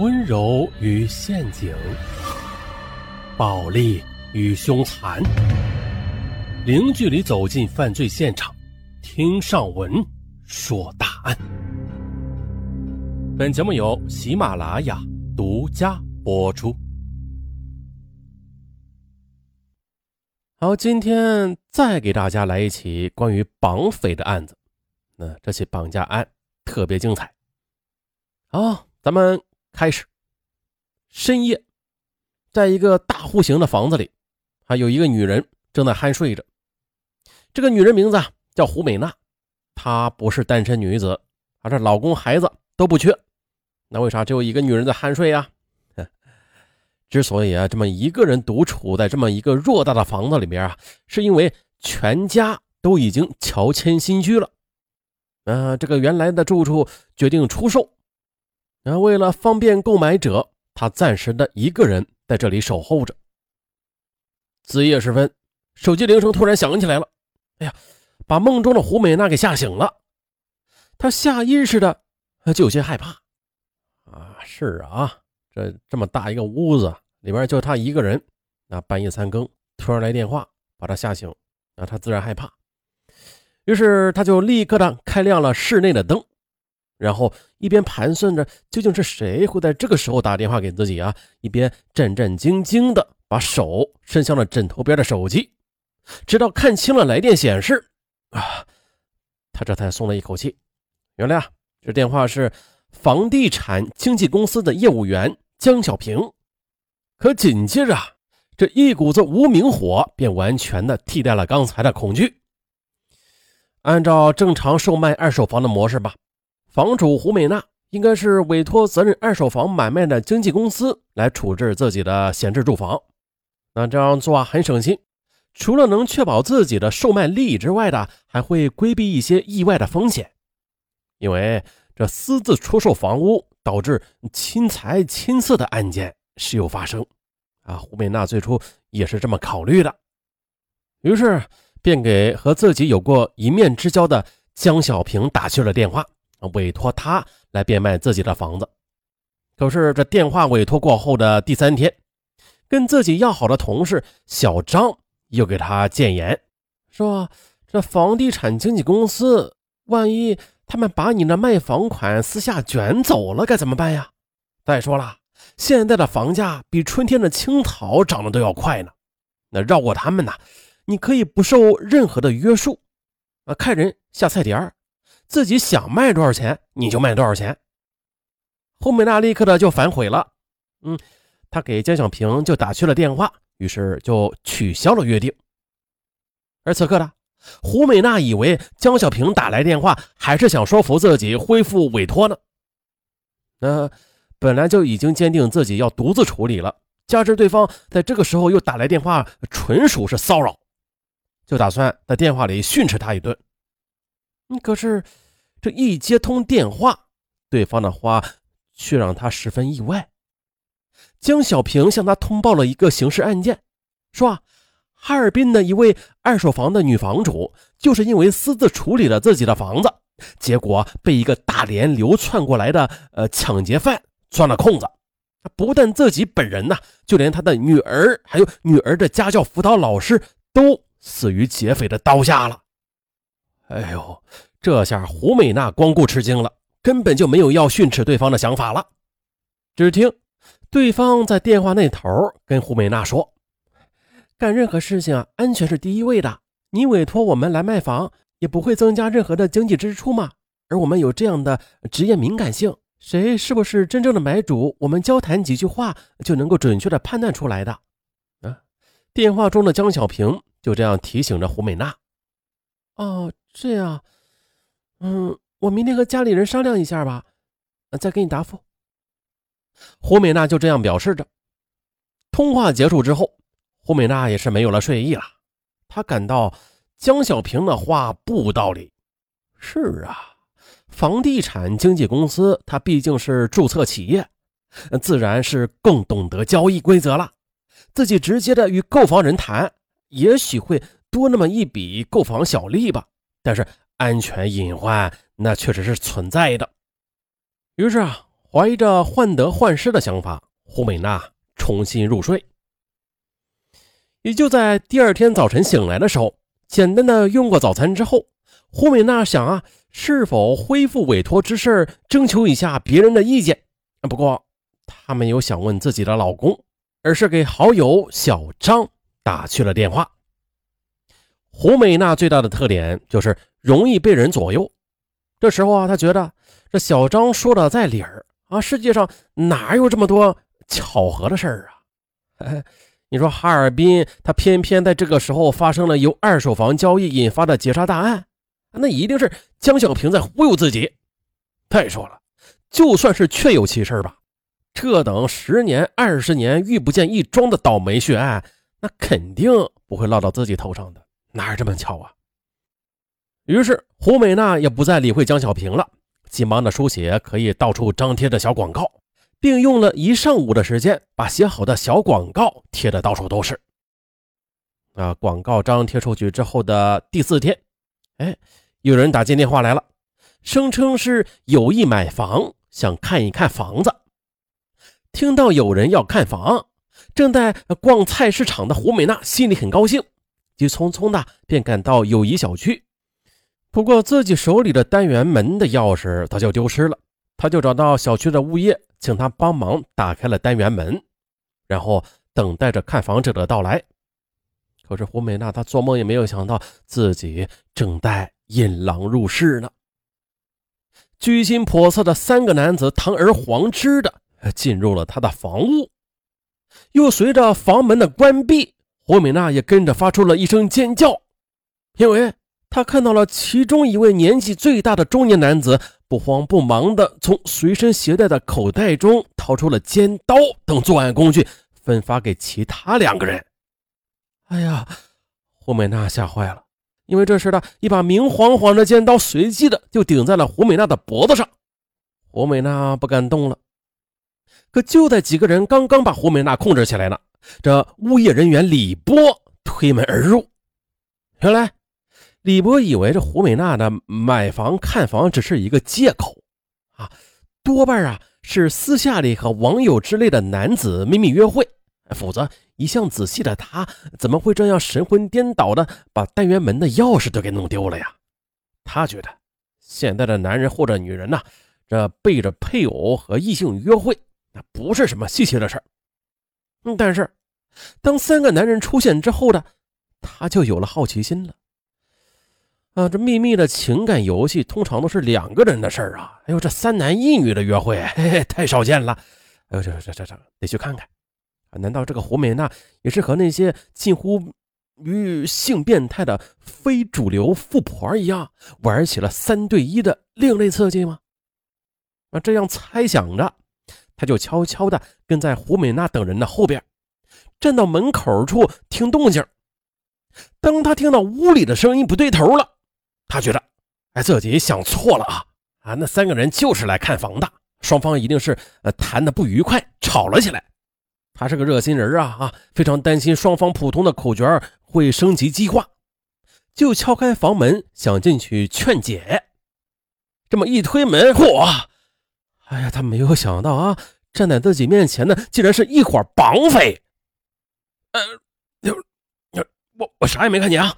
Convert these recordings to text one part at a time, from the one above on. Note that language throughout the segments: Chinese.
温柔与陷阱，暴力与凶残，零距离走进犯罪现场，听上文说大案。本节目由喜马拉雅独家播出。好，今天再给大家来一起关于绑匪的案子。那这起绑架案特别精彩。好，咱们。开始。深夜，在一个大户型的房子里，还有一个女人正在酣睡着。这个女人名字叫胡美娜，她不是单身女子，而是老公孩子都不缺。那为啥只有一个女人在酣睡呀？之所以啊这么一个人独处在这么一个偌大的房子里边啊，是因为全家都已经乔迁新居了。呃，这个原来的住处决定出售。然后，为了方便购买者，他暂时的一个人在这里守候着。子夜时分，手机铃声突然响起来了。哎呀，把梦中的胡美娜给吓醒了。他下意识的就有些害怕。啊，是啊，这这么大一个屋子里边就他一个人，那半夜三更突然来电话，把他吓醒，那他自然害怕。于是他就立刻的开亮了室内的灯。然后一边盘算着究竟是谁会在这个时候打电话给自己啊，一边战战兢兢的把手伸向了枕头边的手机，直到看清了来电显示，啊，他这才松了一口气。原来啊，这电话是房地产经纪公司的业务员江小平。可紧接着，这一股子无名火便完全的替代了刚才的恐惧。按照正常售卖二手房的模式吧。房主胡美娜应该是委托责任二手房买卖的经纪公司来处置自己的闲置住房，那这样做啊很省心，除了能确保自己的售卖利益之外的，还会规避一些意外的风险。因为这私自出售房屋导致侵财侵色的案件时有发生，啊，胡美娜最初也是这么考虑的，于是便给和自己有过一面之交的江小平打去了电话。委托他来变卖自己的房子，可是这电话委托过后的第三天，跟自己要好的同事小张又给他谏言，说这房地产经纪公司万一他们把你的卖房款私下卷走了，该怎么办呀？再说了，现在的房价比春天的青草涨得都要快呢，那绕过他们呢，你可以不受任何的约束，啊，看人下菜碟儿。自己想卖多少钱，你就卖多少钱。胡美娜立刻的就反悔了，嗯，她给江小平就打去了电话，于是就取消了约定。而此刻的胡美娜以为江小平打来电话，还是想说服自己恢复委托呢。那本来就已经坚定自己要独自处理了，加之对方在这个时候又打来电话，纯属是骚扰，就打算在电话里训斥他一顿。可是，这一接通电话，对方的话却让他十分意外。江小平向他通报了一个刑事案件，说，哈尔滨的一位二手房的女房主，就是因为私自处理了自己的房子，结果被一个大连流窜过来的呃抢劫犯钻了空子。不但自己本人呐，就连他的女儿，还有女儿的家教辅导老师，都死于劫匪的刀下了。哎呦，这下胡美娜光顾吃惊了，根本就没有要训斥对方的想法了。只听对方在电话那头跟胡美娜说：“干任何事情啊，安全是第一位的。你委托我们来卖房，也不会增加任何的经济支出嘛。而我们有这样的职业敏感性，谁是不是真正的买主，我们交谈几句话就能够准确的判断出来的。”啊，电话中的江小平就这样提醒着胡美娜。哦。这样，嗯，我明天和家里人商量一下吧，再给你答复。胡美娜就这样表示着。通话结束之后，胡美娜也是没有了睡意了。她感到江小平的话不无道理。是啊，房地产经纪公司，它毕竟是注册企业，自然是更懂得交易规则了。自己直接的与购房人谈，也许会多那么一笔购房小利吧。但是安全隐患那确实是存在的。于是啊，怀着患得患失的想法，胡美娜重新入睡。也就在第二天早晨醒来的时候，简单的用过早餐之后，胡美娜想啊，是否恢复委托之事，征求一下别人的意见。不过，她没有想问自己的老公，而是给好友小张打去了电话。胡美娜最大的特点就是容易被人左右。这时候啊，她觉得这小张说的在理儿啊，世界上哪有这么多巧合的事儿啊？你说哈尔滨，他偏偏在这个时候发生了由二手房交易引发的劫杀大案，那一定是江小平在忽悠自己。再说了，就算是确有其事吧，这等十年二十年遇不见一桩的倒霉血案，那肯定不会落到自己头上的，哪有这么巧啊？于是胡美娜也不再理会江小平了，急忙的书写可以到处张贴的小广告。并用了一上午的时间，把写好的小广告贴的到处都是。啊，广告张贴出去之后的第四天，哎，有人打进电话来了，声称是有意买房，想看一看房子。听到有人要看房，正在逛菜市场的胡美娜心里很高兴，急匆匆的便赶到友谊小区。不过自己手里的单元门的钥匙他就丢失了。他就找到小区的物业，请他帮忙打开了单元门，然后等待着看房者的到来。可是胡美娜，她做梦也没有想到自己正待引狼入室呢。居心叵测的三个男子堂而皇之的进入了他的房屋，又随着房门的关闭，胡美娜也跟着发出了一声尖叫，因为她看到了其中一位年纪最大的中年男子。不慌不忙地从随身携带的口袋中掏出了尖刀等作案工具，分发给其他两个人。哎呀，胡美娜吓坏了，因为这时的一把明晃晃的尖刀随即的就顶在了胡美娜的脖子上。胡美娜不敢动了。可就在几个人刚刚把胡美娜控制起来呢，这物业人员李波推门而入。原来。李波以为这胡美娜的买房看房只是一个借口啊，多半啊是私下里和网友之类的男子秘密约会，否则一向仔细的他怎么会这样神魂颠倒的把单元门的钥匙都给弄丢了呀？他觉得现在的男人或者女人呐，这背着配偶和异性约会，那不是什么稀奇的事儿。嗯，但是当三个男人出现之后呢，他就有了好奇心了。啊，这秘密的情感游戏通常都是两个人的事儿啊！哎呦，这三男一女的约会，嘿嘿，太少见了。哎呦，这这这这，得去看看。啊，难道这个胡美娜也是和那些近乎于性变态的非主流富婆一样，玩起了三对一的另类刺激吗？啊，这样猜想着，他就悄悄的跟在胡美娜等人的后边，站到门口处听动静。当他听到屋里的声音不对头了。他觉得，哎，自己想错了啊啊！那三个人就是来看房的，双方一定是呃谈的不愉快，吵了起来。他是个热心人啊啊，非常担心双方普通的口角会升级激化，就敲开房门想进去劝解。这么一推门，嚯！哎呀，他没有想到啊，站在自己面前的竟然是一伙绑匪。呃，有有，我我啥也没看见啊。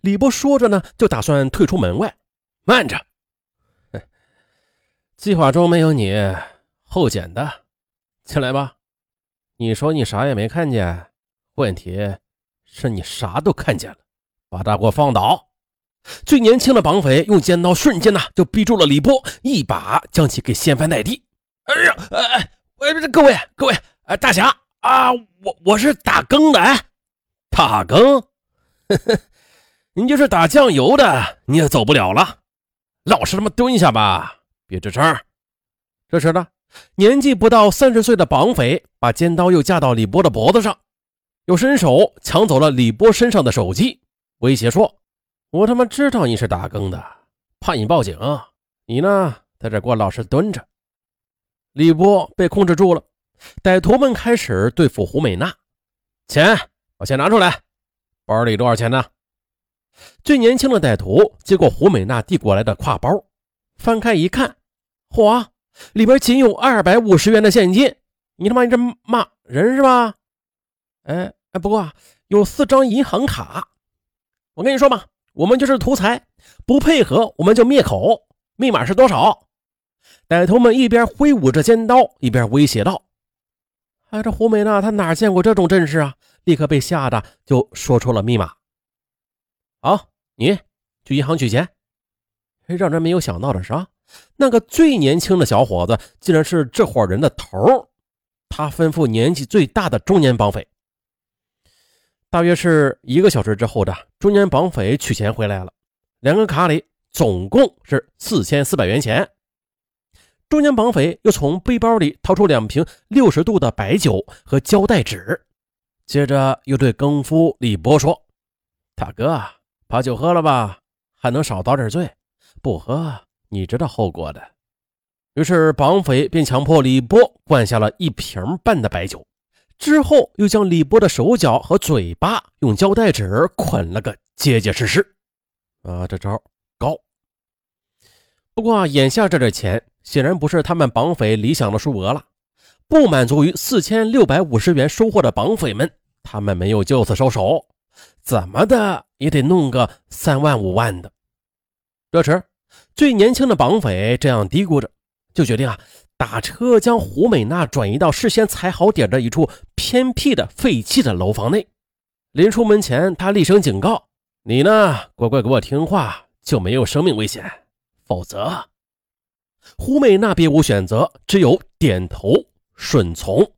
李波说着呢，就打算退出门外。慢着，计划中没有你，后捡的，进来吧。你说你啥也没看见，问题是你啥都看见了。把他给我放倒！最年轻的绑匪用尖刀瞬间呢就逼住了李波，一把将其给掀翻在地。哎呀，哎哎，各位各位，哎，大侠啊，我我是打更的，哎，打更，呵呵。你就是打酱油的，你也走不了了。老实他妈蹲下吧，别吱声。这时呢，年纪不到三十岁的绑匪把尖刀又架到李波的脖子上，又伸手抢走了李波身上的手机，威胁说：“我他妈知道你是打更的，怕你报警。你呢，在这给我老实蹲着。”李波被控制住了，歹徒们开始对付胡美娜。钱，把钱拿出来，包里多少钱呢？最年轻的歹徒接过胡美娜递过来的挎包，翻开一看，嚯，里边仅有二百五十元的现金。你他妈你这骂人是吧？哎哎，不过啊，有四张银行卡。我跟你说吧，我们就是图财，不配合我们就灭口。密码是多少？歹徒们一边挥舞着尖刀，一边威胁道：“哎，这胡美娜她哪见过这种阵势啊？立刻被吓得就说出了密码。好，你去银行取钱。让人没有想到的是啊，那个最年轻的小伙子竟然是这伙人的头。他吩咐年纪最大的中年绑匪。大约是一个小时之后的，中年绑匪取钱回来了，两个卡里总共是四千四百元钱。中年绑匪又从背包里掏出两瓶六十度的白酒和胶带纸，接着又对更夫李波说：“大哥，把酒喝了吧，还能少遭点罪。不喝，你知道后果的。”于是绑匪便强迫李波灌下了一瓶半的白酒，之后又将李波的手脚和嘴巴用胶带纸捆了个结结实实。啊，这招高。不过眼下这点钱显然不是他们绑匪理想的数额了。不满足于四千六百五十元收获的绑匪们，他们没有就此收手，怎么的也得弄个三万五万的。这时，最年轻的绑匪这样嘀咕着。就决定啊，打车将胡美娜转移到事先踩好点的一处偏僻的废弃的楼房内。临出门前，他厉声警告：“你呢，乖乖给我听话，就没有生命危险；否则……”狐媚那别无选择，只有点头顺从。